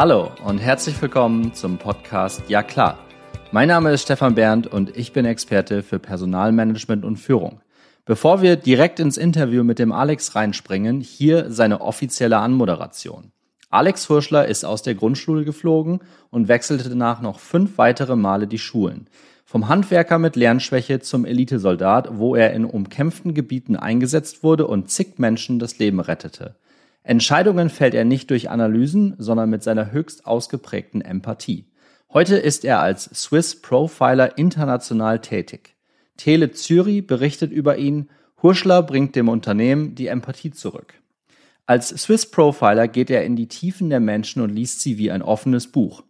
Hallo und herzlich willkommen zum Podcast Ja klar. Mein Name ist Stefan Berndt und ich bin Experte für Personalmanagement und Führung. Bevor wir direkt ins Interview mit dem Alex reinspringen, hier seine offizielle Anmoderation. Alex Hurschler ist aus der Grundschule geflogen und wechselte danach noch fünf weitere Male die Schulen. Vom Handwerker mit Lernschwäche zum Elitesoldat, wo er in umkämpften Gebieten eingesetzt wurde und zig Menschen das Leben rettete. Entscheidungen fällt er nicht durch Analysen, sondern mit seiner höchst ausgeprägten Empathie. Heute ist er als Swiss Profiler international tätig. Tele Zürich berichtet über ihn, Hurschler bringt dem Unternehmen die Empathie zurück. Als Swiss Profiler geht er in die Tiefen der Menschen und liest sie wie ein offenes Buch.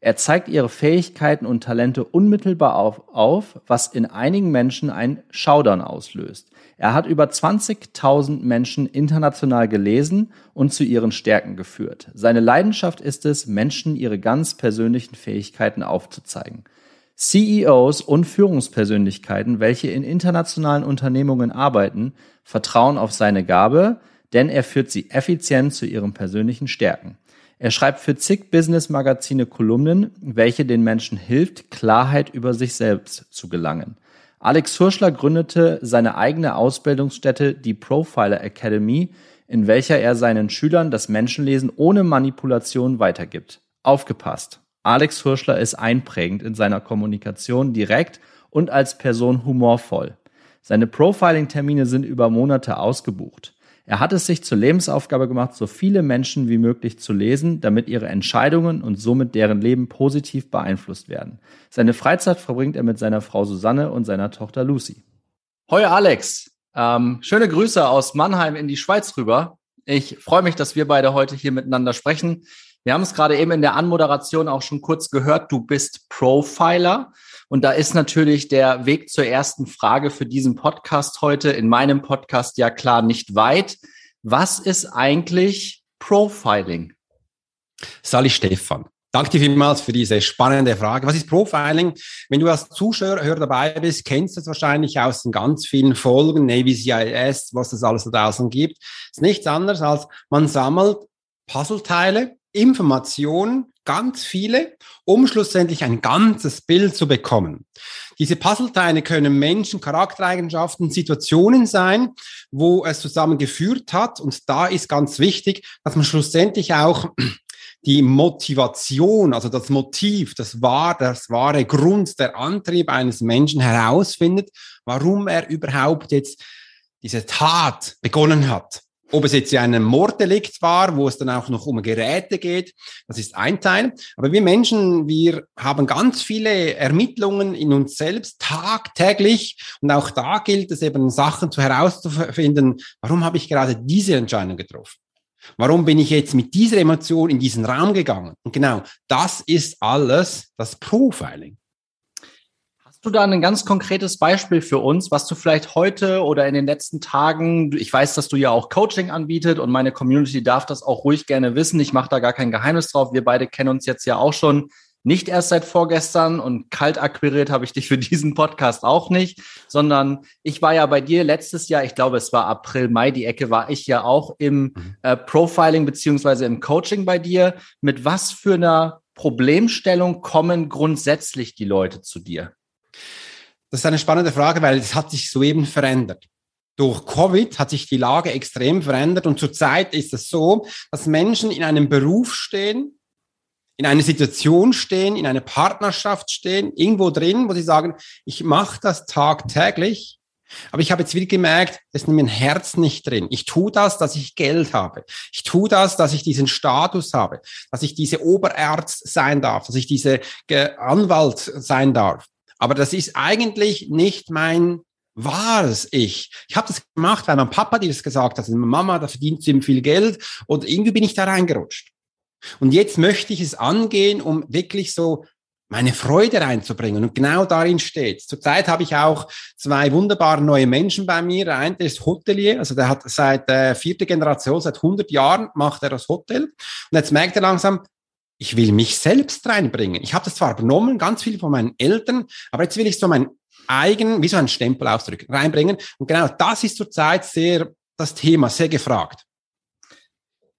Er zeigt ihre Fähigkeiten und Talente unmittelbar auf, auf, was in einigen Menschen ein Schaudern auslöst. Er hat über 20.000 Menschen international gelesen und zu ihren Stärken geführt. Seine Leidenschaft ist es, Menschen ihre ganz persönlichen Fähigkeiten aufzuzeigen. CEOs und Führungspersönlichkeiten, welche in internationalen Unternehmungen arbeiten, vertrauen auf seine Gabe, denn er führt sie effizient zu ihren persönlichen Stärken. Er schreibt für zig Business-Magazine Kolumnen, welche den Menschen hilft, Klarheit über sich selbst zu gelangen. Alex Hurschler gründete seine eigene Ausbildungsstätte, die Profiler Academy, in welcher er seinen Schülern das Menschenlesen ohne Manipulation weitergibt. Aufgepasst! Alex Hurschler ist einprägend in seiner Kommunikation direkt und als Person humorvoll. Seine Profiling-Termine sind über Monate ausgebucht. Er hat es sich zur Lebensaufgabe gemacht, so viele Menschen wie möglich zu lesen, damit ihre Entscheidungen und somit deren Leben positiv beeinflusst werden. Seine Freizeit verbringt er mit seiner Frau Susanne und seiner Tochter Lucy. Hoi Alex, ähm, schöne Grüße aus Mannheim in die Schweiz rüber. Ich freue mich, dass wir beide heute hier miteinander sprechen. Wir haben es gerade eben in der Anmoderation auch schon kurz gehört. Du bist Profiler. Und da ist natürlich der Weg zur ersten Frage für diesen Podcast heute, in meinem Podcast ja klar nicht weit. Was ist eigentlich Profiling? Sali Stefan. Danke dir vielmals für diese spannende Frage. Was ist Profiling? Wenn du als Zuschauer dabei bist, kennst du es wahrscheinlich aus den ganz vielen Folgen, Navy CIS, was es alles da draußen gibt. Es ist nichts anderes als man sammelt Puzzleteile, Informationen, ganz viele, um schlussendlich ein ganzes Bild zu bekommen. Diese Puzzleteile können Menschen, Charaktereigenschaften, Situationen sein, wo es zusammengeführt hat. Und da ist ganz wichtig, dass man schlussendlich auch die Motivation, also das Motiv, das war das wahre Grund, der Antrieb eines Menschen herausfindet, warum er überhaupt jetzt diese Tat begonnen hat. Ob es jetzt ein Morddelikt war, wo es dann auch noch um Geräte geht, das ist ein Teil. Aber wir Menschen, wir haben ganz viele Ermittlungen in uns selbst tagtäglich. Und auch da gilt es eben, Sachen zu herauszufinden, warum habe ich gerade diese Entscheidung getroffen? Warum bin ich jetzt mit dieser Emotion in diesen Raum gegangen? Und genau, das ist alles das Profiling du da ein ganz konkretes Beispiel für uns, was du vielleicht heute oder in den letzten Tagen, ich weiß, dass du ja auch Coaching anbietet und meine Community darf das auch ruhig gerne wissen. Ich mache da gar kein Geheimnis drauf. Wir beide kennen uns jetzt ja auch schon nicht erst seit vorgestern und kalt akquiriert habe ich dich für diesen Podcast auch nicht, sondern ich war ja bei dir letztes Jahr, ich glaube, es war April, Mai, die Ecke war ich ja auch im mhm. äh, Profiling beziehungsweise im Coaching bei dir. Mit was für einer Problemstellung kommen grundsätzlich die Leute zu dir? Das ist eine spannende Frage, weil es hat sich soeben verändert. Durch Covid hat sich die Lage extrem verändert und zurzeit ist es so, dass Menschen in einem Beruf stehen, in einer Situation stehen, in einer Partnerschaft stehen, irgendwo drin, wo sie sagen, ich mache das tagtäglich, aber ich habe jetzt wieder gemerkt, es ist in meinem Herz nicht drin. Ich tue das, dass ich Geld habe. Ich tue das, dass ich diesen Status habe, dass ich diese Oberärzt sein darf, dass ich diese Anwalt sein darf. Aber das ist eigentlich nicht mein wahres Ich. Ich habe das gemacht, weil mein Papa dir das gesagt hat, meine Mama, da verdient sie viel Geld und irgendwie bin ich da reingerutscht. Und jetzt möchte ich es angehen, um wirklich so meine Freude reinzubringen. Und genau darin steht. Zurzeit habe ich auch zwei wunderbare neue Menschen bei mir. Der eine ist Hotelier, also der hat seit äh, vierte Generation, seit 100 Jahren macht er das Hotel. Und jetzt merkt er langsam, ich will mich selbst reinbringen. Ich habe das zwar übernommen, ganz viel von meinen Eltern, aber jetzt will ich so mein eigen, wie so ein Stempel ausdrücken, reinbringen. Und genau das ist zurzeit sehr das Thema, sehr gefragt.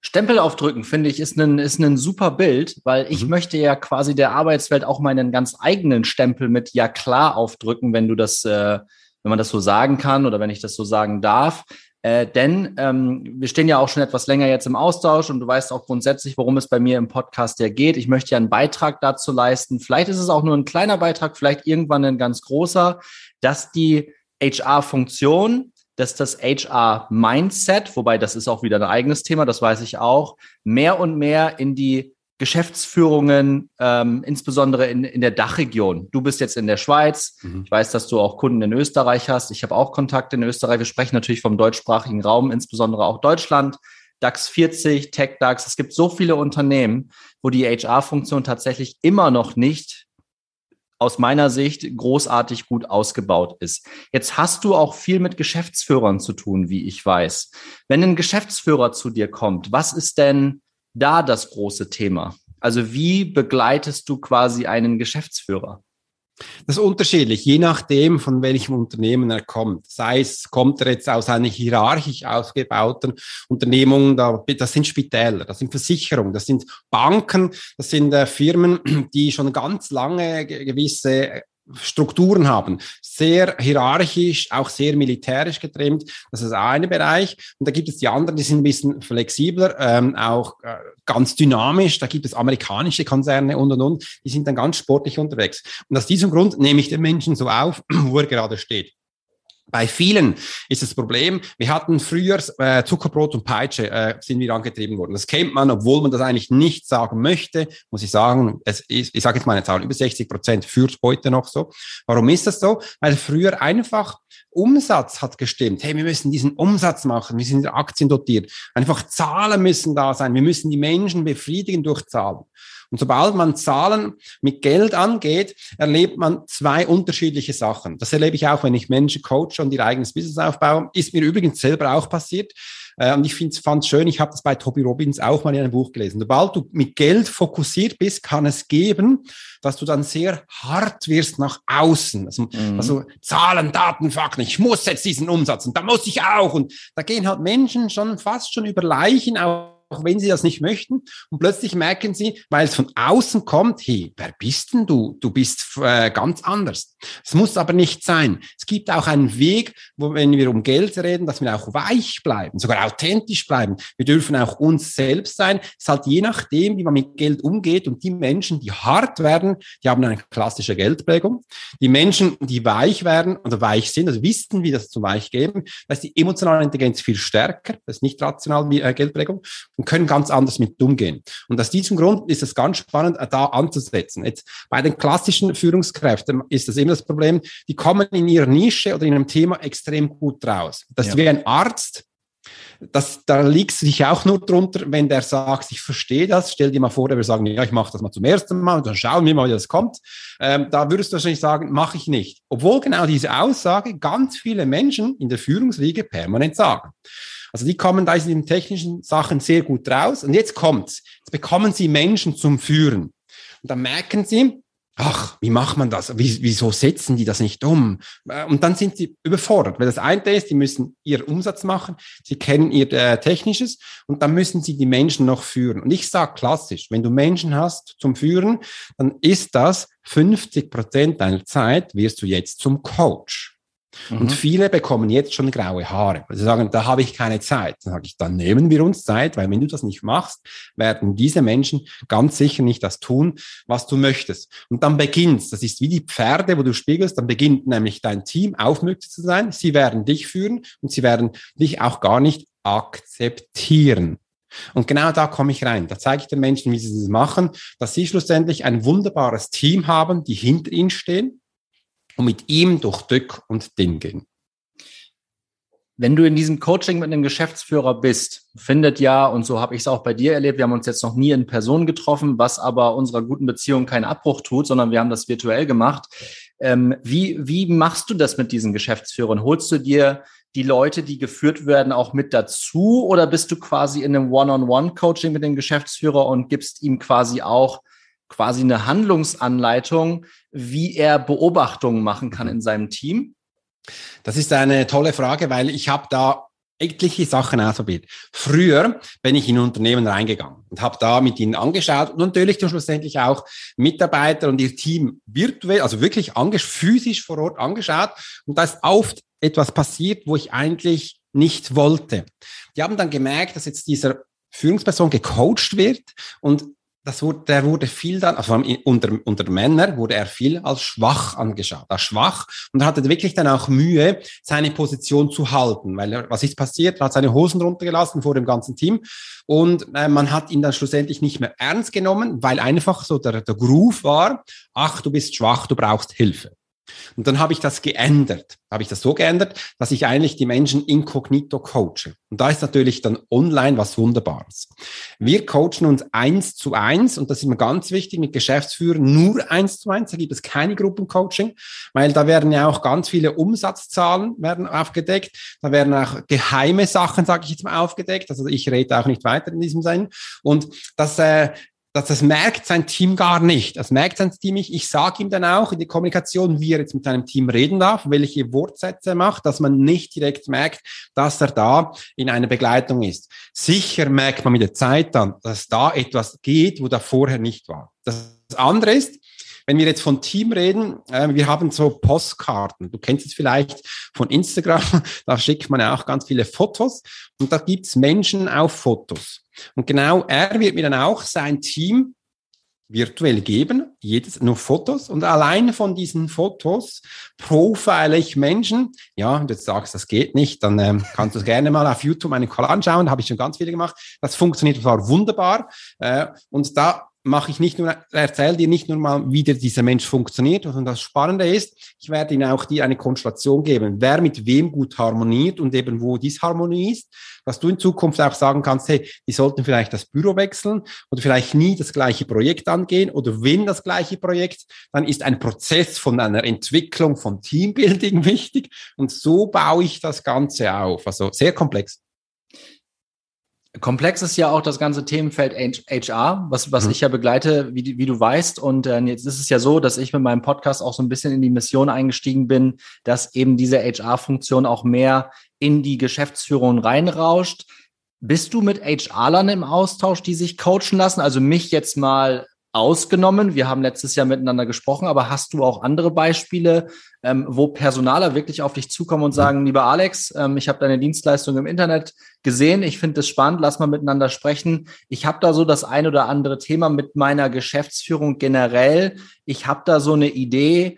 Stempel aufdrücken, finde ich, ist ein, ist ein super Bild, weil ich mhm. möchte ja quasi der Arbeitswelt auch meinen ganz eigenen Stempel mit Ja klar aufdrücken, wenn du das, äh, wenn man das so sagen kann oder wenn ich das so sagen darf. Äh, denn ähm, wir stehen ja auch schon etwas länger jetzt im Austausch und du weißt auch grundsätzlich, worum es bei mir im Podcast ja geht. Ich möchte ja einen Beitrag dazu leisten. Vielleicht ist es auch nur ein kleiner Beitrag, vielleicht irgendwann ein ganz großer, dass die HR-Funktion dass das HR-Mindset, wobei das ist auch wieder ein eigenes Thema, das weiß ich auch, mehr und mehr in die Geschäftsführungen, ähm, insbesondere in, in der Dachregion. Du bist jetzt in der Schweiz. Mhm. Ich weiß, dass du auch Kunden in Österreich hast. Ich habe auch Kontakte in Österreich. Wir sprechen natürlich vom deutschsprachigen Raum, insbesondere auch Deutschland. DAX 40, Tech DAX. Es gibt so viele Unternehmen, wo die HR-Funktion tatsächlich immer noch nicht aus meiner Sicht großartig gut ausgebaut ist. Jetzt hast du auch viel mit Geschäftsführern zu tun, wie ich weiß. Wenn ein Geschäftsführer zu dir kommt, was ist denn da das große Thema? Also wie begleitest du quasi einen Geschäftsführer? Das ist unterschiedlich, je nachdem, von welchem Unternehmen er kommt. Sei es, kommt er jetzt aus einer hierarchisch aufgebauten Unternehmung, das sind Spitäler, das sind Versicherungen, das sind Banken, das sind äh, Firmen, die schon ganz lange gewisse Strukturen haben. Sehr hierarchisch, auch sehr militärisch getrimmt. Das ist eine Bereich. Und da gibt es die anderen, die sind ein bisschen flexibler, ähm, auch äh, ganz dynamisch. Da gibt es amerikanische Konzerne und und und. Die sind dann ganz sportlich unterwegs. Und aus diesem Grund nehme ich den Menschen so auf, wo er gerade steht. Bei vielen ist das Problem, wir hatten früher äh, Zuckerbrot und Peitsche, äh, sind wir angetrieben worden. Das kennt man, obwohl man das eigentlich nicht sagen möchte, muss ich sagen, es ist, ich sage jetzt meine Zahl, über 60 Prozent führt heute noch so. Warum ist das so? Weil früher einfach Umsatz hat gestimmt. Hey, wir müssen diesen Umsatz machen, wir sind in Aktien dotiert. Einfach Zahlen müssen da sein, wir müssen die Menschen befriedigen durch Zahlen. Und sobald man Zahlen mit Geld angeht, erlebt man zwei unterschiedliche Sachen. Das erlebe ich auch, wenn ich Menschen coache und ihr eigenes Business aufbaue. Ist mir übrigens selber auch passiert. Äh, und ich fand es schön, ich habe das bei Toby Robbins auch mal in einem Buch gelesen. Sobald du mit Geld fokussiert bist, kann es geben, dass du dann sehr hart wirst nach außen. Also, mhm. also Zahlen, Daten, Fakten, ich muss jetzt diesen Umsatz und da muss ich auch. Und da gehen halt Menschen schon fast schon über Leichen auf auch wenn sie das nicht möchten. Und plötzlich merken sie, weil es von außen kommt, hey, wer bist denn du? Du bist äh, ganz anders. Es muss aber nicht sein. Es gibt auch einen Weg, wo, wenn wir um Geld reden, dass wir auch weich bleiben, sogar authentisch bleiben. Wir dürfen auch uns selbst sein. Es ist halt je nachdem, wie man mit Geld umgeht. Und die Menschen, die hart werden, die haben eine klassische Geldprägung. Die Menschen, die weich werden oder weich sind, also wissen, wie das zu weich geben, da ist die emotionale Intelligenz viel stärker. Das ist nicht rational wie äh, Geldprägung und können ganz anders mit umgehen. Und aus diesem Grund ist es ganz spannend, da anzusetzen. Jetzt bei den klassischen Führungskräften ist das immer das Problem, die kommen in ihrer Nische oder in einem Thema extrem gut raus. Das ja. ist wie ein Arzt, das, da liegt sich auch nur drunter, wenn der sagt, ich verstehe das, stell dir mal vor, der würde sagen, ja, ich mache das mal zum ersten Mal und dann schauen wir mal, wie das kommt. Ähm, da würdest du wahrscheinlich sagen, mache ich nicht. Obwohl genau diese Aussage ganz viele Menschen in der Führungsriege permanent sagen. Also die kommen da in den technischen Sachen sehr gut raus. Und jetzt kommt's. Jetzt bekommen sie Menschen zum Führen. Und dann merken sie, ach, wie macht man das? Wie, wieso setzen die das nicht um? Äh, und dann sind sie überfordert, weil das eine ist, die müssen ihren Umsatz machen, sie kennen ihr äh, Technisches und dann müssen sie die Menschen noch führen. Und ich sage klassisch, wenn du Menschen hast zum Führen, dann ist das 50 Prozent deiner Zeit wirst du jetzt zum Coach. Mhm. Und viele bekommen jetzt schon graue Haare. Sie sagen, da habe ich keine Zeit. Dann sage ich, dann nehmen wir uns Zeit, weil wenn du das nicht machst, werden diese Menschen ganz sicher nicht das tun, was du möchtest. Und dann beginnt, das ist wie die Pferde, wo du spiegelst, dann beginnt nämlich dein Team aufmüpfig zu sein. Sie werden dich führen und sie werden dich auch gar nicht akzeptieren. Und genau da komme ich rein. Da zeige ich den Menschen, wie sie das machen, dass sie schlussendlich ein wunderbares Team haben, die hinter ihnen stehen, und mit ihm durch Dück und Ding gehen. Wenn du in diesem Coaching mit einem Geschäftsführer bist, findet ja, und so habe ich es auch bei dir erlebt, wir haben uns jetzt noch nie in Person getroffen, was aber unserer guten Beziehung keinen Abbruch tut, sondern wir haben das virtuell gemacht. Ähm, wie, wie machst du das mit diesen Geschäftsführern? Holst du dir die Leute, die geführt werden, auch mit dazu oder bist du quasi in einem One-on-One-Coaching mit dem Geschäftsführer und gibst ihm quasi auch quasi eine Handlungsanleitung, wie er Beobachtungen machen kann in seinem Team? Das ist eine tolle Frage, weil ich habe da etliche Sachen ausprobiert. Früher bin ich in Unternehmen reingegangen und habe da mit ihnen angeschaut und natürlich dann schlussendlich auch Mitarbeiter und ihr Team virtuell, also wirklich physisch vor Ort angeschaut. Und da ist oft etwas passiert, wo ich eigentlich nicht wollte. Die haben dann gemerkt, dass jetzt dieser Führungsperson gecoacht wird und das wurde, der wurde viel dann, also unter, unter Männern wurde er viel als schwach angeschaut, als schwach und hatte wirklich dann auch Mühe, seine Position zu halten, weil er, was ist passiert? Er hat seine Hosen runtergelassen vor dem ganzen Team und äh, man hat ihn dann schlussendlich nicht mehr ernst genommen, weil einfach so der, der Groove war, ach, du bist schwach, du brauchst Hilfe. Und dann habe ich das geändert. Habe ich das so geändert, dass ich eigentlich die Menschen inkognito coache. Und da ist natürlich dann online was Wunderbares. Wir coachen uns eins zu eins und das ist mir ganz wichtig mit Geschäftsführern nur eins zu eins. Da gibt es keine Gruppencoaching, weil da werden ja auch ganz viele Umsatzzahlen werden aufgedeckt. Da werden auch geheime Sachen, sage ich jetzt mal, aufgedeckt. Also ich rede auch nicht weiter in diesem Sinn. Und das äh, das, das merkt sein Team gar nicht. Das merkt sein Team nicht. Ich sage ihm dann auch in der Kommunikation, wie er jetzt mit seinem Team reden darf, welche Wortsätze er macht, dass man nicht direkt merkt, dass er da in einer Begleitung ist. Sicher merkt man mit der Zeit dann, dass da etwas geht, wo da vorher nicht war. Das andere ist, wenn wir jetzt von Team reden, äh, wir haben so Postkarten. Du kennst es vielleicht von Instagram, da schickt man ja auch ganz viele Fotos und da gibt's Menschen auf Fotos. Und genau er wird mir dann auch sein Team virtuell geben, jedes nur Fotos und allein von diesen Fotos profile ich Menschen. Ja, und jetzt sagst, das geht nicht, dann ähm, kannst du gerne mal auf YouTube meinen Call anschauen, habe ich schon ganz viele gemacht. Das funktioniert zwar wunderbar äh, und da mache ich nicht nur, erzähle dir nicht nur mal, wie dieser Mensch funktioniert. Und das Spannende ist, ich werde Ihnen auch dir eine Konstellation geben, wer mit wem gut harmoniert und eben wo Disharmonie ist, dass du in Zukunft auch sagen kannst, hey, die sollten vielleicht das Büro wechseln oder vielleicht nie das gleiche Projekt angehen oder wenn das gleiche Projekt, dann ist ein Prozess von einer Entwicklung von Teambuilding wichtig und so baue ich das Ganze auf. Also sehr komplex. Komplex ist ja auch das ganze Themenfeld HR, was, was mhm. ich ja begleite, wie, wie du weißt. Und äh, jetzt ist es ja so, dass ich mit meinem Podcast auch so ein bisschen in die Mission eingestiegen bin, dass eben diese HR-Funktion auch mehr in die Geschäftsführung reinrauscht. Bist du mit HR-Lern im Austausch, die sich coachen lassen? Also mich jetzt mal ausgenommen. Wir haben letztes Jahr miteinander gesprochen, aber hast du auch andere Beispiele, ähm, wo Personaler wirklich auf dich zukommen und sagen, lieber Alex, ähm, ich habe deine Dienstleistung im Internet gesehen, ich finde es spannend, lass mal miteinander sprechen. Ich habe da so das ein oder andere Thema mit meiner Geschäftsführung generell. Ich habe da so eine Idee,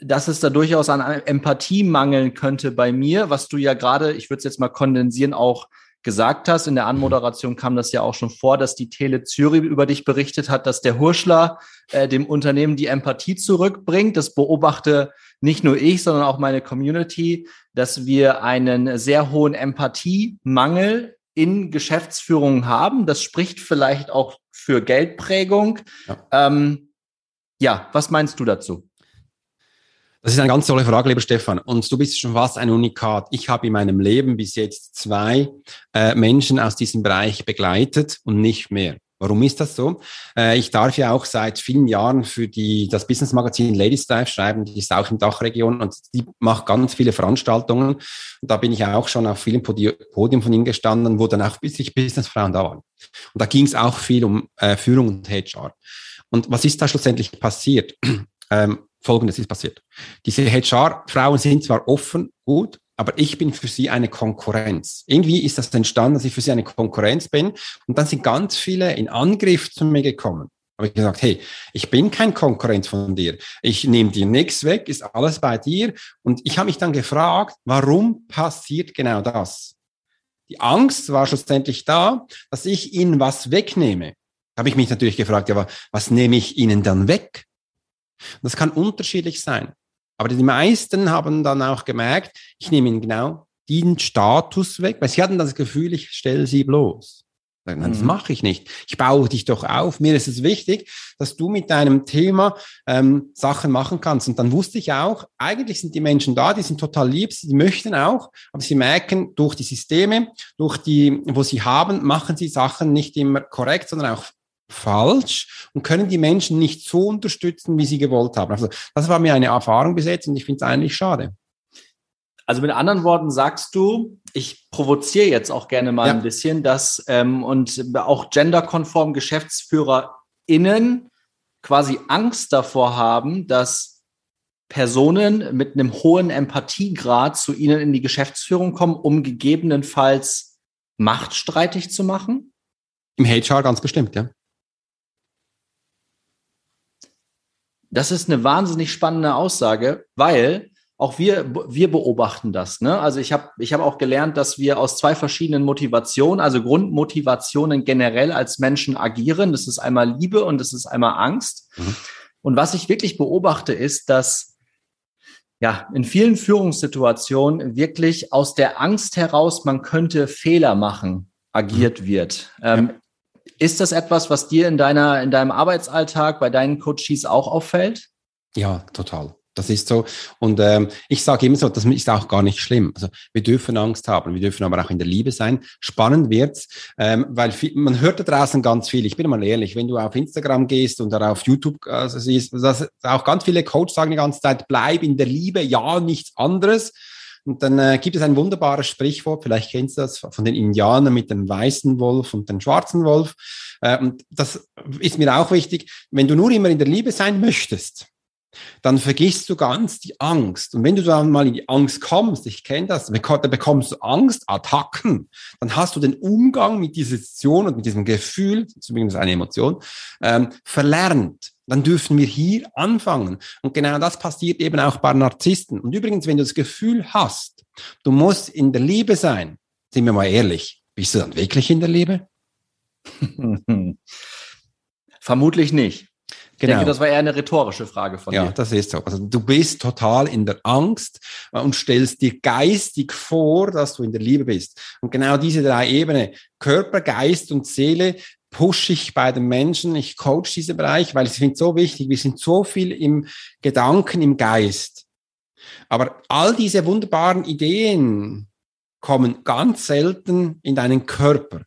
dass es da durchaus an Empathie mangeln könnte bei mir, was du ja gerade, ich würde es jetzt mal kondensieren, auch gesagt hast. In der Anmoderation kam das ja auch schon vor, dass die Tele Zürich über dich berichtet hat, dass der Hurschler äh, dem Unternehmen die Empathie zurückbringt. Das beobachte nicht nur ich, sondern auch meine Community, dass wir einen sehr hohen Empathiemangel in Geschäftsführungen haben. Das spricht vielleicht auch für Geldprägung. Ja, ähm, ja was meinst du dazu? Das ist eine ganz tolle Frage, lieber Stefan. Und du bist schon fast ein Unikat. Ich habe in meinem Leben bis jetzt zwei äh, Menschen aus diesem Bereich begleitet und nicht mehr. Warum ist das so? Äh, ich darf ja auch seit vielen Jahren für die, das Business Magazin Ladies Dive schreiben, die ist auch in Dachregion und die macht ganz viele Veranstaltungen. Und da bin ich auch schon auf vielen Podium von ihm gestanden, wo dann auch sich Businessfrauen da waren. Und da ging es auch viel um äh, Führung und HR. Und was ist da schlussendlich passiert? Ähm, Folgendes ist passiert. Diese HR-Frauen sind zwar offen, gut, aber ich bin für sie eine Konkurrenz. Irgendwie ist das entstanden, dass ich für sie eine Konkurrenz bin. Und dann sind ganz viele in Angriff zu mir gekommen. Habe ich gesagt, hey, ich bin kein Konkurrent von dir. Ich nehme dir nichts weg, ist alles bei dir. Und ich habe mich dann gefragt, warum passiert genau das? Die Angst war schlussendlich da, dass ich ihnen was wegnehme. Da habe ich mich natürlich gefragt, ja, was nehme ich ihnen dann weg? Das kann unterschiedlich sein. Aber die meisten haben dann auch gemerkt, ich nehme ihnen genau den Status weg, weil sie hatten das Gefühl, ich stelle sie bloß. Nein, das mhm. mache ich nicht. Ich baue dich doch auf. Mir ist es wichtig, dass du mit deinem Thema ähm, Sachen machen kannst. Und dann wusste ich auch, eigentlich sind die Menschen da, die sind total lieb, sie möchten auch, aber sie merken durch die Systeme, durch die, wo sie haben, machen sie Sachen nicht immer korrekt, sondern auch falsch und können die Menschen nicht so unterstützen, wie sie gewollt haben. Also das war mir eine Erfahrung bis jetzt und ich finde es eigentlich schade. Also mit anderen Worten sagst du, ich provoziere jetzt auch gerne mal ja. ein bisschen, dass ähm, und auch genderkonform GeschäftsführerInnen quasi Angst davor haben, dass Personen mit einem hohen Empathiegrad zu ihnen in die Geschäftsführung kommen, um gegebenenfalls machtstreitig zu machen? Im HR ganz bestimmt, ja. Das ist eine wahnsinnig spannende Aussage, weil auch wir, wir beobachten das. Ne? Also ich habe ich hab auch gelernt, dass wir aus zwei verschiedenen Motivationen, also Grundmotivationen generell als Menschen agieren. Das ist einmal Liebe und das ist einmal Angst. Mhm. Und was ich wirklich beobachte, ist, dass ja, in vielen Führungssituationen wirklich aus der Angst heraus, man könnte Fehler machen, agiert mhm. wird. Ähm, ist das etwas, was dir in deiner, in deinem Arbeitsalltag, bei deinen Coaches auch auffällt? Ja, total. Das ist so. Und ähm, ich sage immer so, das ist auch gar nicht schlimm. Also wir dürfen Angst haben, wir dürfen aber auch in der Liebe sein. Spannend wird's, ähm, weil viel, man hört da draußen ganz viel. Ich bin mal ehrlich, wenn du auf Instagram gehst und auf YouTube also siehst, dass auch ganz viele Coaches sagen die ganze Zeit, bleib in der Liebe, ja, nichts anderes. Und dann äh, gibt es ein wunderbares Sprichwort, vielleicht kennst du das von den Indianern mit dem weißen Wolf und dem schwarzen Wolf. Äh, und das ist mir auch wichtig. Wenn du nur immer in der Liebe sein möchtest, dann vergisst du ganz die Angst. Und wenn du dann mal in die Angst kommst, ich kenne das, dann bekommst du Angstattacken, dann hast du den Umgang mit dieser Situation und mit diesem Gefühl, zumindest eine Emotion, ähm, verlernt. Dann dürfen wir hier anfangen. Und genau das passiert eben auch bei Narzissten. Und übrigens, wenn du das Gefühl hast, du musst in der Liebe sein, sind wir mal ehrlich, bist du dann wirklich in der Liebe? Vermutlich nicht. Ich genau. denke, das war eher eine rhetorische Frage von ja, dir. Ja, das ist so. Also du bist total in der Angst äh, und stellst dir geistig vor, dass du in der Liebe bist. Und genau diese drei Ebenen, Körper, Geist und Seele, pushe ich bei den Menschen, ich coach diesen Bereich, weil ich finde so wichtig, wir sind so viel im Gedanken, im Geist. Aber all diese wunderbaren Ideen kommen ganz selten in deinen Körper.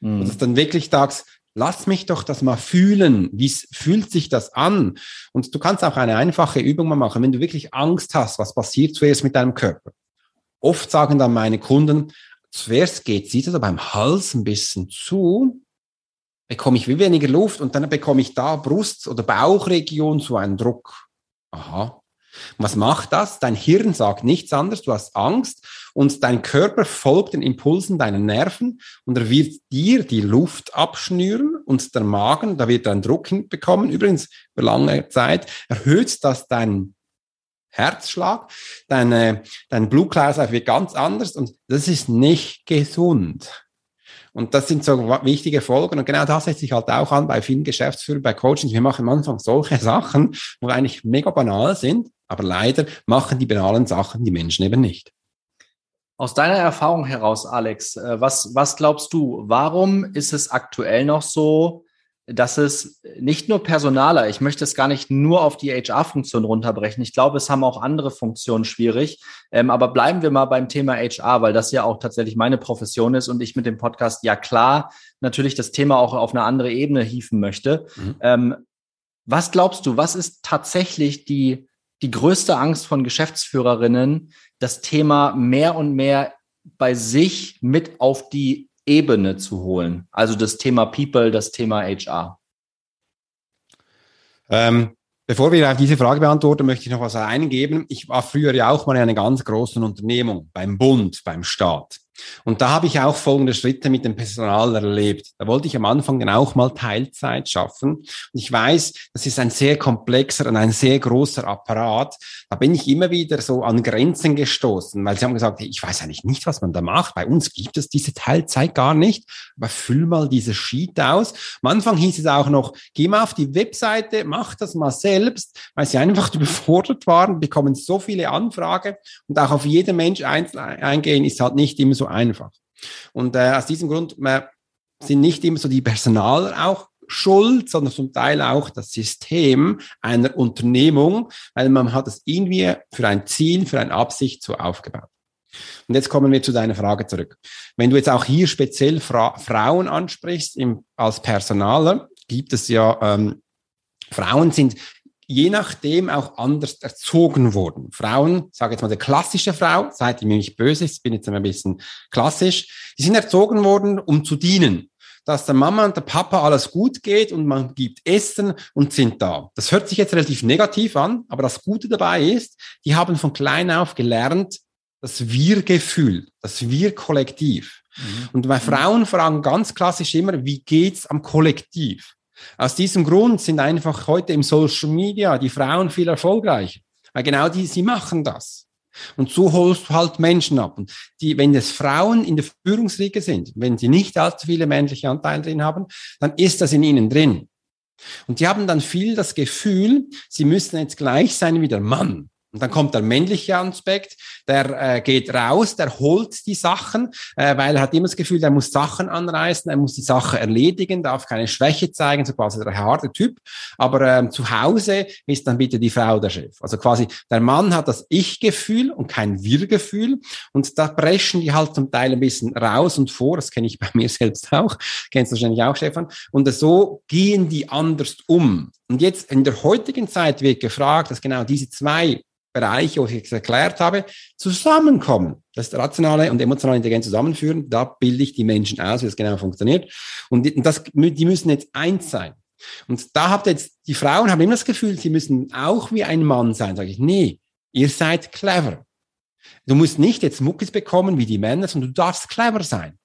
Mhm. Und dass dann wirklich sagst, lass mich doch das mal fühlen. Wie fühlt sich das an? Und du kannst auch eine einfache Übung mal machen. Wenn du wirklich Angst hast, was passiert zuerst mit deinem Körper? Oft sagen dann meine Kunden, zuerst geht es so beim Hals ein bisschen zu, bekomme ich wie weniger Luft und dann bekomme ich da Brust- oder Bauchregion so einen Druck. Aha. was macht das? Dein Hirn sagt nichts anderes, du hast Angst und dein Körper folgt den Impulsen deiner Nerven und er wird dir die Luft abschnüren und der Magen, da wird er einen Druck hinbekommen. Übrigens, über lange Zeit erhöht das deinen Herzschlag, deine, dein Blutkreislauf wird ganz anders und das ist nicht gesund. Und das sind so wichtige Folgen. Und genau das setzt sich halt auch an bei vielen Geschäftsführern, bei Coachings. Wir machen am Anfang solche Sachen, wo eigentlich mega banal sind, aber leider machen die banalen Sachen die Menschen eben nicht. Aus deiner Erfahrung heraus, Alex, äh, was, was glaubst du, warum ist es aktuell noch so, dass es nicht nur Personaler, ich möchte es gar nicht nur auf die HR-Funktion runterbrechen. Ich glaube, es haben auch andere Funktionen schwierig. Ähm, aber bleiben wir mal beim Thema HR, weil das ja auch tatsächlich meine Profession ist und ich mit dem Podcast ja klar natürlich das Thema auch auf eine andere Ebene hieven möchte. Mhm. Ähm, was glaubst du, was ist tatsächlich die die größte Angst von Geschäftsführerinnen, das Thema mehr und mehr bei sich mit auf die Ebene zu holen. Also das Thema People, das Thema HR. Ähm, bevor wir auf diese Frage beantworten, möchte ich noch was eingeben. Ich war früher ja auch mal in einer ganz großen Unternehmung, beim Bund, beim Staat. Und da habe ich auch folgende Schritte mit dem Personal erlebt. Da wollte ich am Anfang dann auch mal Teilzeit schaffen. Und ich weiß, das ist ein sehr komplexer und ein sehr großer Apparat. Da bin ich immer wieder so an Grenzen gestoßen, weil sie haben gesagt, ich weiß eigentlich nicht, was man da macht. Bei uns gibt es diese Teilzeit gar nicht. Aber füll mal diese Sheet aus. Am Anfang hieß es auch noch, geh mal auf die Webseite, mach das mal selbst, weil sie einfach überfordert waren, bekommen so viele Anfragen und auch auf jeden Mensch einzeln eingehen ist halt nicht immer so einfach. Und äh, aus diesem Grund äh, sind nicht immer so die Personaler auch schuld, sondern zum Teil auch das System einer Unternehmung, weil man hat es irgendwie für ein Ziel, für eine Absicht so aufgebaut. Und jetzt kommen wir zu deiner Frage zurück. Wenn du jetzt auch hier speziell Fra Frauen ansprichst im, als Personaler, gibt es ja, ähm, Frauen sind je nachdem auch anders erzogen wurden. Frauen, sage jetzt mal der klassische Frau, seid ihr mir nicht böse, ich bin jetzt ein bisschen klassisch, die sind erzogen worden, um zu dienen. Dass der Mama und der Papa alles gut geht und man gibt Essen und sind da. Das hört sich jetzt relativ negativ an, aber das Gute dabei ist, die haben von klein auf gelernt, das Wir-Gefühl, das Wir-Kollektiv. Mhm. Und bei Frauen fragen ganz klassisch immer, wie geht's am Kollektiv? Aus diesem Grund sind einfach heute im Social Media die Frauen viel erfolgreicher. Weil genau die, sie machen das. Und so holst du halt Menschen ab. Und die, wenn es Frauen in der Führungsriege sind, wenn sie nicht allzu viele männliche Anteile drin haben, dann ist das in ihnen drin. Und die haben dann viel das Gefühl, sie müssen jetzt gleich sein wie der Mann. Und dann kommt der männliche Aspekt, der äh, geht raus, der holt die Sachen, äh, weil er hat immer das Gefühl, er muss Sachen anreißen, er muss die Sache erledigen, darf keine Schwäche zeigen, so quasi der harte Typ. Aber ähm, zu Hause ist dann bitte die Frau der Chef. Also quasi der Mann hat das Ich-Gefühl und kein Wir-Gefühl. Und da brechen die halt zum Teil ein bisschen raus und vor. Das kenne ich bei mir selbst auch. Kennst du wahrscheinlich auch, Stefan. Und so gehen die anders um. Und jetzt in der heutigen Zeit wird gefragt, dass genau diese zwei Bereiche, wo ich jetzt erklärt habe, zusammenkommen. Das rationale und emotionale Intelligenz zusammenführen. Da bilde ich die Menschen aus, wie das genau funktioniert. Und das, die müssen jetzt eins sein. Und da habt ihr jetzt, die Frauen haben immer das Gefühl, sie müssen auch wie ein Mann sein. Sage ich, nee, ihr seid clever. Du musst nicht jetzt Muckis bekommen wie die Männer, sondern du darfst clever sein.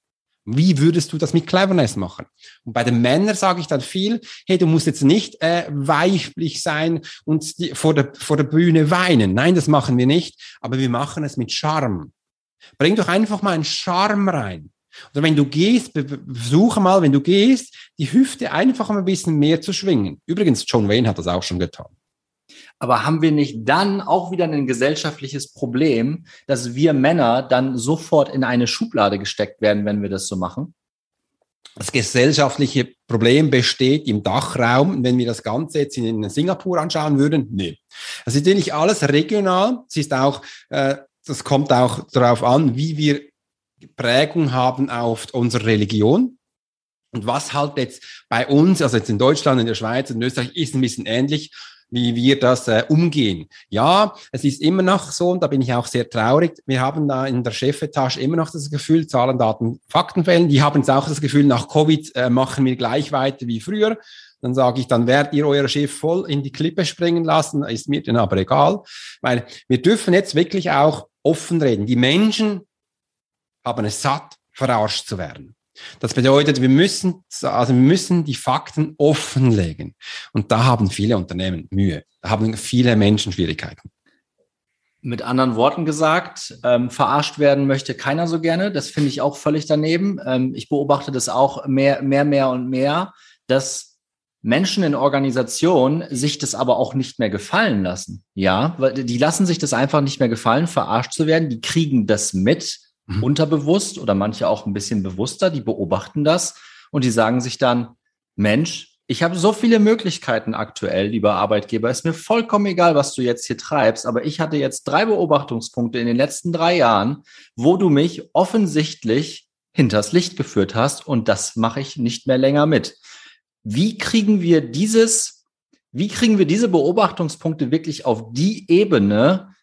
Wie würdest du das mit Cleverness machen? Und bei den Männern sage ich dann viel, hey, du musst jetzt nicht äh, weiblich sein und die, vor, der, vor der Bühne weinen. Nein, das machen wir nicht, aber wir machen es mit Charme. Bring doch einfach mal einen Charme rein. Oder wenn du gehst, versuche mal, wenn du gehst, die Hüfte einfach mal ein bisschen mehr zu schwingen. Übrigens, John Wayne hat das auch schon getan. Aber haben wir nicht dann auch wieder ein gesellschaftliches Problem, dass wir Männer dann sofort in eine Schublade gesteckt werden, wenn wir das so machen? Das gesellschaftliche Problem besteht im Dachraum. Wenn wir das Ganze jetzt in Singapur anschauen würden, nee. Das ist natürlich alles regional. Es ist auch, äh, das kommt auch darauf an, wie wir Prägung haben auf unsere Religion. Und was halt jetzt bei uns, also jetzt in Deutschland, in der Schweiz, in Österreich, ist ein bisschen ähnlich wie wir das äh, umgehen. Ja, es ist immer noch so, und da bin ich auch sehr traurig, wir haben da in der Chefetage immer noch das Gefühl, Zahlen, Daten, Faktenfällen, die haben jetzt auch das Gefühl, nach Covid äh, machen wir gleich weiter wie früher. Dann sage ich, dann werdet ihr euer Schiff voll in die Klippe springen lassen, ist mir dann aber egal, weil wir dürfen jetzt wirklich auch offen reden. Die Menschen haben es satt, verarscht zu werden. Das bedeutet, wir müssen, also wir müssen die Fakten offenlegen. Und da haben viele Unternehmen Mühe. Da haben viele Menschen Schwierigkeiten. Mit anderen Worten gesagt, ähm, verarscht werden möchte keiner so gerne. Das finde ich auch völlig daneben. Ähm, ich beobachte das auch mehr, mehr, mehr und mehr, dass Menschen in Organisationen sich das aber auch nicht mehr gefallen lassen. Ja, weil die lassen sich das einfach nicht mehr gefallen, verarscht zu werden. Die kriegen das mit mhm. unterbewusst oder manche auch ein bisschen bewusster, die beobachten das und die sagen sich dann, Mensch, ich habe so viele Möglichkeiten aktuell, lieber Arbeitgeber. Ist mir vollkommen egal, was du jetzt hier treibst, aber ich hatte jetzt drei Beobachtungspunkte in den letzten drei Jahren, wo du mich offensichtlich hinters Licht geführt hast und das mache ich nicht mehr länger mit. Wie kriegen wir dieses, wie kriegen wir diese Beobachtungspunkte wirklich auf die Ebene,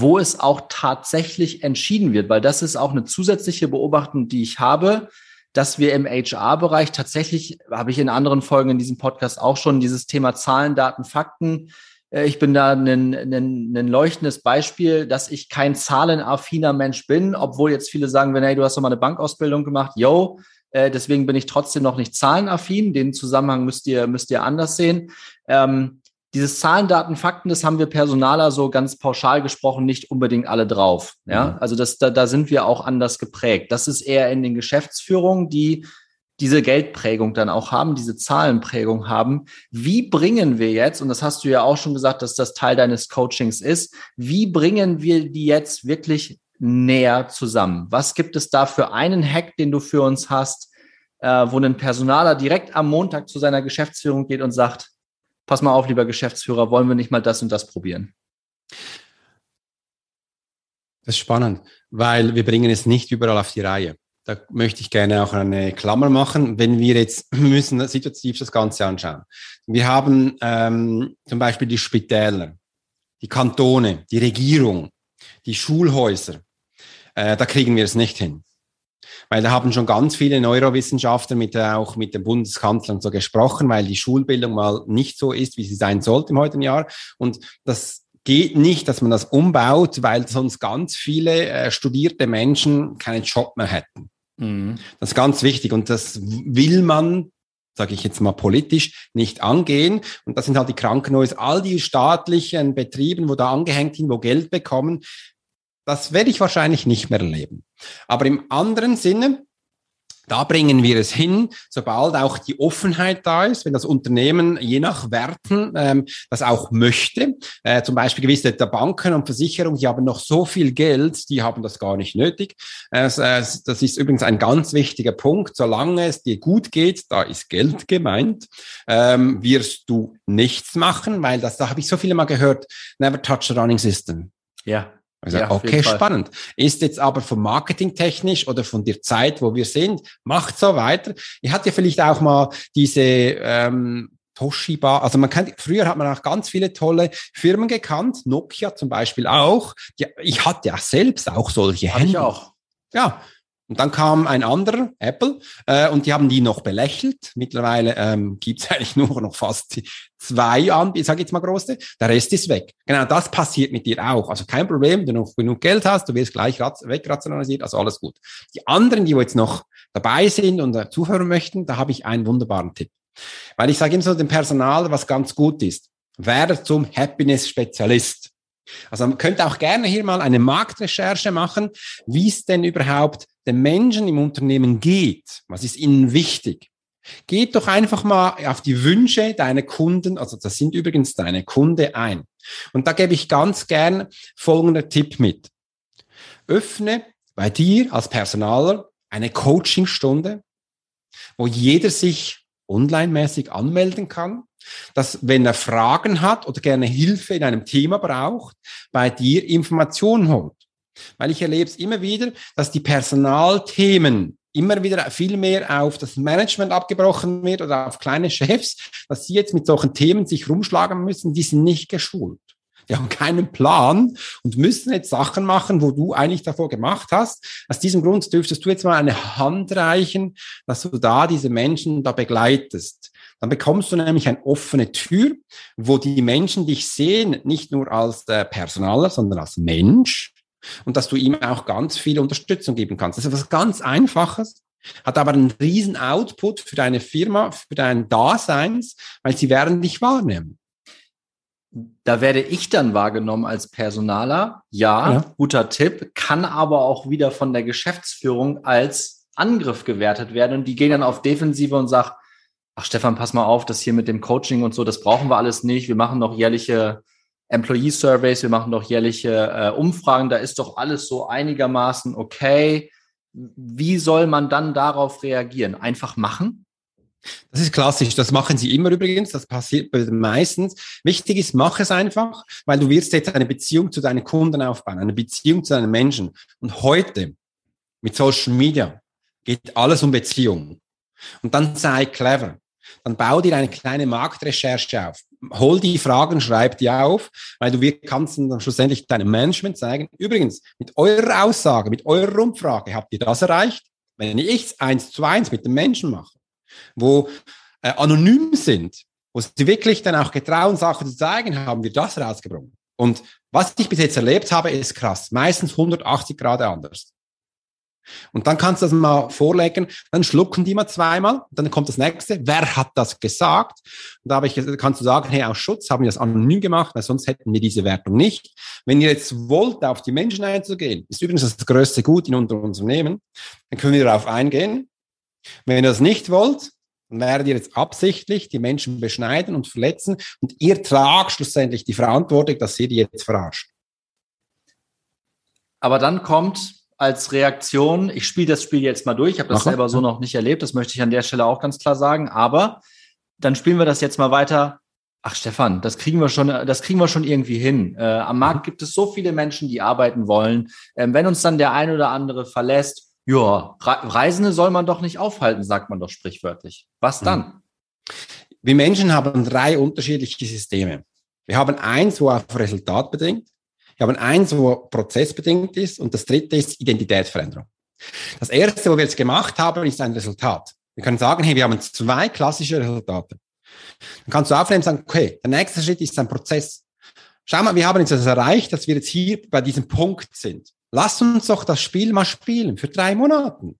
wo es auch tatsächlich entschieden wird, weil das ist auch eine zusätzliche Beobachtung, die ich habe, dass wir im HR-Bereich tatsächlich, habe ich in anderen Folgen in diesem Podcast auch schon dieses Thema Zahlen, Daten, Fakten. Äh, ich bin da ein, ein, ein leuchtendes Beispiel, dass ich kein zahlenaffiner Mensch bin, obwohl jetzt viele sagen, wenn hey, du hast doch mal eine Bankausbildung gemacht, yo, äh, deswegen bin ich trotzdem noch nicht zahlenaffin. Den Zusammenhang müsst ihr, müsst ihr anders sehen. Ähm, dieses Zahlen, Daten, Fakten, das haben wir Personaler so ganz pauschal gesprochen nicht unbedingt alle drauf. Ja, mhm. also das, da, da sind wir auch anders geprägt. Das ist eher in den Geschäftsführungen, die diese Geldprägung dann auch haben, diese Zahlenprägung haben. Wie bringen wir jetzt, und das hast du ja auch schon gesagt, dass das Teil deines Coachings ist, wie bringen wir die jetzt wirklich näher zusammen? Was gibt es da für einen Hack, den du für uns hast, äh, wo ein Personaler direkt am Montag zu seiner Geschäftsführung geht und sagt, pass mal auf, lieber Geschäftsführer, wollen wir nicht mal das und das probieren? Das ist spannend, weil wir bringen es nicht überall auf die Reihe. da möchte ich gerne auch eine Klammer machen, wenn wir jetzt müssen situativ das Ganze anschauen. Wir haben ähm, zum Beispiel die Spitäler, die Kantone, die Regierung, die Schulhäuser. Äh, da kriegen wir es nicht hin. Weil da haben schon ganz viele Neurowissenschaftler mit, äh, auch mit dem Bundeskanzler so gesprochen, weil die Schulbildung mal nicht so ist, wie sie sein sollte im heutigen Jahr. Und das geht nicht, dass man das umbaut, weil sonst ganz viele äh, studierte Menschen keinen Job mehr hätten. Mhm. Das ist ganz wichtig und das will man sage ich jetzt mal politisch, nicht angehen. Und das sind halt die Krankenhäuser, all die staatlichen Betrieben, wo da angehängt sind, wo Geld bekommen. Das werde ich wahrscheinlich nicht mehr erleben. Aber im anderen Sinne, da bringen wir es hin, sobald auch die Offenheit da ist, wenn das Unternehmen je nach Werten ähm, das auch möchte. Äh, zum Beispiel gewisse der Banken und Versicherungen, die haben noch so viel Geld, die haben das gar nicht nötig. Äh, das ist übrigens ein ganz wichtiger Punkt. Solange es dir gut geht, da ist Geld gemeint, ähm, wirst du nichts machen, weil das, da habe ich so viele mal gehört, never touch a running system. Ja. Also, ja, okay, spannend. Ist jetzt aber vom Marketing technisch oder von der Zeit, wo wir sind, macht so weiter. Habt ja vielleicht auch mal diese ähm, Toshiba, also man kennt, früher hat man auch ganz viele tolle Firmen gekannt, Nokia zum Beispiel auch. Die, ich hatte ja selbst auch solche Hände. Ich auch. Ja, und dann kam ein anderer, Apple, äh, und die haben die noch belächelt. Mittlerweile ähm, gibt es eigentlich nur noch fast zwei an, ich sage jetzt mal große, der Rest ist weg. Genau das passiert mit dir auch. Also kein Problem, wenn du noch genug Geld hast, du wirst gleich wegrationalisiert, also alles gut. Die anderen, die jetzt noch dabei sind und äh, zuhören möchten, da habe ich einen wunderbaren Tipp. Weil ich sage immer so dem Personal, was ganz gut ist, werde zum Happiness-Spezialist. Also man könnte auch gerne hier mal eine Marktrecherche machen, wie es denn überhaupt den Menschen im Unternehmen geht. Was ist ihnen wichtig? Geht doch einfach mal auf die Wünsche deiner Kunden, also das sind übrigens deine Kunde ein. Und da gebe ich ganz gern folgender Tipp mit. Öffne bei dir als Personaler eine Coachingstunde, wo jeder sich online-mäßig anmelden kann, dass wenn er Fragen hat oder gerne Hilfe in einem Thema braucht, bei dir Informationen holt. Weil ich erlebe es immer wieder, dass die Personalthemen immer wieder viel mehr auf das Management abgebrochen wird oder auf kleine Chefs, dass sie jetzt mit solchen Themen sich rumschlagen müssen, die sind nicht geschult. Die haben keinen Plan und müssen jetzt Sachen machen, wo du eigentlich davor gemacht hast. Aus diesem Grund dürftest du jetzt mal eine Hand reichen, dass du da diese Menschen da begleitest. Dann bekommst du nämlich eine offene Tür, wo die Menschen dich sehen, nicht nur als äh, Personaler, sondern als Mensch und dass du ihm auch ganz viel Unterstützung geben kannst. Das ist etwas ganz Einfaches, hat aber einen riesen Output für deine Firma, für dein Daseins, weil sie werden dich wahrnehmen. Da werde ich dann wahrgenommen als Personaler. Ja, ja, guter Tipp, kann aber auch wieder von der Geschäftsführung als Angriff gewertet werden. Und die gehen dann auf Defensive und sagen, ach Stefan, pass mal auf, das hier mit dem Coaching und so, das brauchen wir alles nicht. Wir machen noch jährliche Employee Surveys, wir machen doch jährliche äh, Umfragen, da ist doch alles so einigermaßen okay. Wie soll man dann darauf reagieren? Einfach machen? Das ist klassisch, das machen sie immer übrigens, das passiert bei den meisten. Wichtig ist, mach es einfach, weil du wirst jetzt eine Beziehung zu deinen Kunden aufbauen, eine Beziehung zu deinen Menschen. Und heute mit Social Media geht alles um Beziehung. Und dann sei clever. Dann bau dir eine kleine Marktrecherche auf hol die Fragen, schreib die auf, weil du kannst dann schlussendlich deinem Management zeigen. Übrigens, mit eurer Aussage, mit eurer Umfrage habt ihr das erreicht. Wenn ich eins zu eins mit den Menschen mache, wo äh, anonym sind, wo sie wirklich dann auch getrauen, Sachen zu zeigen, haben wir das rausgebracht. Und was ich bis jetzt erlebt habe, ist krass. Meistens 180 Grad anders. Und dann kannst du das mal vorlegen, dann schlucken die mal zweimal, dann kommt das nächste, wer hat das gesagt? Und da habe ich, kannst du sagen, hey, aus Schutz haben wir das anonym gemacht, weil sonst hätten wir diese Wertung nicht. Wenn ihr jetzt wollt, auf die Menschen einzugehen, ist übrigens das größte Gut in unserem Unternehmen, dann können wir darauf eingehen. Wenn ihr das nicht wollt, dann werdet ihr jetzt absichtlich die Menschen beschneiden und verletzen und ihr tragt schlussendlich die Verantwortung, dass ihr die jetzt verarscht. Aber dann kommt als Reaktion, ich spiele das Spiel jetzt mal durch, ich habe das Aha. selber so noch nicht erlebt, das möchte ich an der Stelle auch ganz klar sagen, aber dann spielen wir das jetzt mal weiter. Ach Stefan, das kriegen wir schon, das kriegen wir schon irgendwie hin. Äh, am Markt gibt es so viele Menschen, die arbeiten wollen. Ähm, wenn uns dann der ein oder andere verlässt, Ja, Reisende soll man doch nicht aufhalten, sagt man doch sprichwörtlich. Was dann? Mhm. Wir Menschen haben drei unterschiedliche Systeme. Wir haben eins, wo auf Resultat bedingt. Wir haben eins, wo prozessbedingt ist. Und das dritte ist Identitätsveränderung. Das erste, wo wir jetzt gemacht haben, ist ein Resultat. Wir können sagen, hey, wir haben zwei klassische Resultate. Dann kannst du aufnehmen und sagen, okay, der nächste Schritt ist ein Prozess. Schau mal, wir haben jetzt das erreicht, dass wir jetzt hier bei diesem Punkt sind. Lass uns doch das Spiel mal spielen für drei Monaten.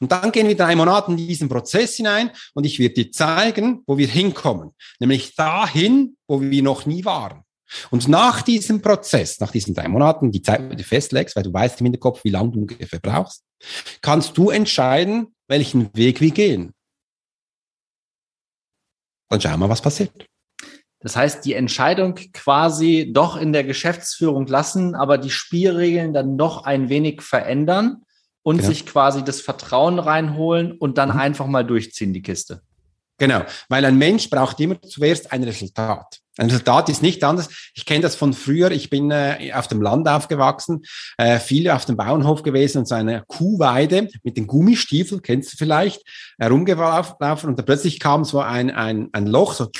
Und dann gehen wir drei Monate in diesen Prozess hinein und ich werde dir zeigen, wo wir hinkommen. Nämlich dahin, wo wir noch nie waren. Und nach diesem Prozess, nach diesen drei Monaten, die Zeit, die du festlegst, weil du weißt im Hinterkopf, wie lange du ungefähr brauchst, kannst du entscheiden, welchen Weg wir gehen. Dann schauen wir, was passiert. Das heißt, die Entscheidung quasi doch in der Geschäftsführung lassen, aber die Spielregeln dann noch ein wenig verändern und genau. sich quasi das Vertrauen reinholen und dann mhm. einfach mal durchziehen, die Kiste. Genau, weil ein Mensch braucht immer zuerst ein Resultat. Ein Resultat ist nicht anders. Ich kenne das von früher. Ich bin äh, auf dem Land aufgewachsen, äh, viele auf dem Bauernhof gewesen und so eine Kuhweide mit den Gummistiefeln, kennst du vielleicht, herumgelaufen und da plötzlich kam so ein, ein, ein Loch, so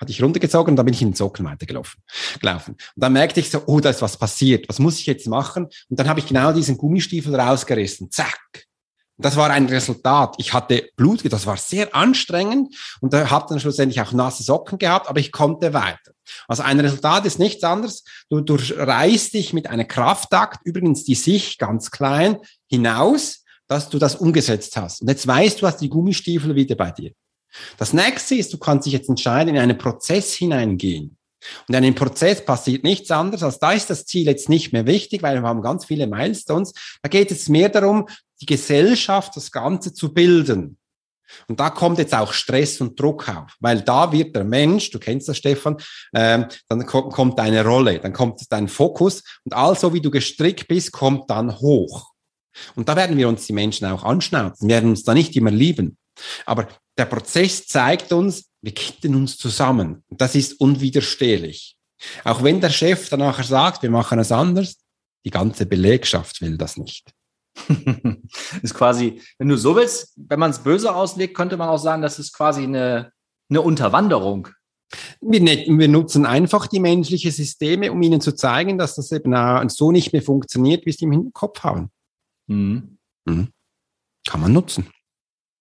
hatte ich runtergezogen und dann bin ich in den Sockel weitergelaufen. Gelaufen. Und dann merkte ich so, oh, da ist was passiert. Was muss ich jetzt machen? Und dann habe ich genau diesen Gummistiefel rausgerissen. Zack. Das war ein Resultat. Ich hatte Blut, das war sehr anstrengend und da habe dann schlussendlich auch nasse Socken gehabt, aber ich konnte weiter. Also ein Resultat ist nichts anderes. Du, du reißt dich mit einer Kraftakt, übrigens die Sicht ganz klein, hinaus, dass du das umgesetzt hast. Und jetzt weißt du, hast die Gummistiefel wieder bei dir. Das nächste ist, du kannst dich jetzt entscheiden, in einen Prozess hineingehen. Und in einem Prozess passiert nichts anderes, als da ist das Ziel jetzt nicht mehr wichtig, weil wir haben ganz viele Milestones. Da geht es mehr darum, die Gesellschaft, das Ganze zu bilden. Und da kommt jetzt auch Stress und Druck auf, weil da wird der Mensch, du kennst das Stefan, ähm, dann kommt, deine Rolle, dann kommt dein Fokus und also wie du gestrickt bist, kommt dann hoch. Und da werden wir uns die Menschen auch anschnauzen, werden uns da nicht immer lieben. Aber der Prozess zeigt uns, wir kitten uns zusammen. Und das ist unwiderstehlich. Auch wenn der Chef dann nachher sagt, wir machen es anders, die ganze Belegschaft will das nicht. ist quasi, wenn du so willst, wenn man es böse auslegt, könnte man auch sagen, das ist quasi eine, eine Unterwanderung. Wir, ne-, wir, nutzen einfach die menschlichen Systeme, um ihnen zu zeigen, dass das eben so nicht mehr funktioniert, wie sie im Hinterkopf haben. Mhm. Mhm. Kann man nutzen.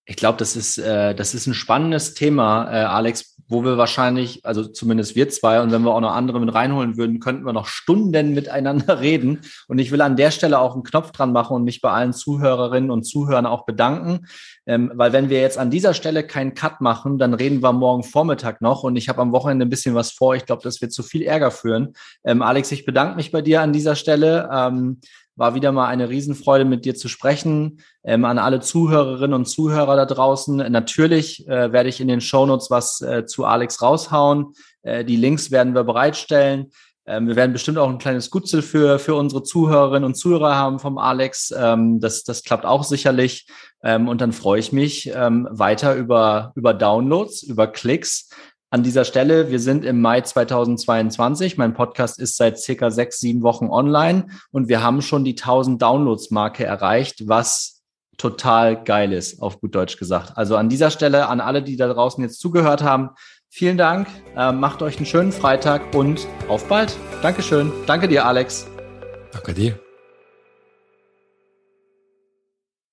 Ich glaube, das ist, äh, das ist ein spannendes Thema, äh, Alex, wo wir wahrscheinlich, also zumindest wir zwei, und wenn wir auch noch andere mit reinholen würden, könnten wir noch Stunden miteinander reden. Und ich will an der Stelle auch einen Knopf dran machen und mich bei allen Zuhörerinnen und Zuhörern auch bedanken. Ähm, weil wenn wir jetzt an dieser Stelle keinen Cut machen, dann reden wir morgen Vormittag noch und ich habe am Wochenende ein bisschen was vor. Ich glaube, das wird zu viel Ärger führen. Ähm, Alex, ich bedanke mich bei dir an dieser Stelle. Ähm, war wieder mal eine Riesenfreude, mit dir zu sprechen. Ähm, an alle Zuhörerinnen und Zuhörer da draußen. Natürlich äh, werde ich in den Shownotes was äh, zu Alex raushauen. Äh, die Links werden wir bereitstellen. Ähm, wir werden bestimmt auch ein kleines Gutzel für, für unsere Zuhörerinnen und Zuhörer haben vom Alex. Ähm, das, das klappt auch sicherlich. Ähm, und dann freue ich mich ähm, weiter über, über Downloads, über Klicks. An dieser Stelle, wir sind im Mai 2022. Mein Podcast ist seit circa sechs, sieben Wochen online und wir haben schon die 1000 Downloads-Marke erreicht, was total geil ist, auf gut Deutsch gesagt. Also an dieser Stelle an alle, die da draußen jetzt zugehört haben, vielen Dank. Äh, macht euch einen schönen Freitag und auf bald. Dankeschön. Danke dir, Alex. Danke dir.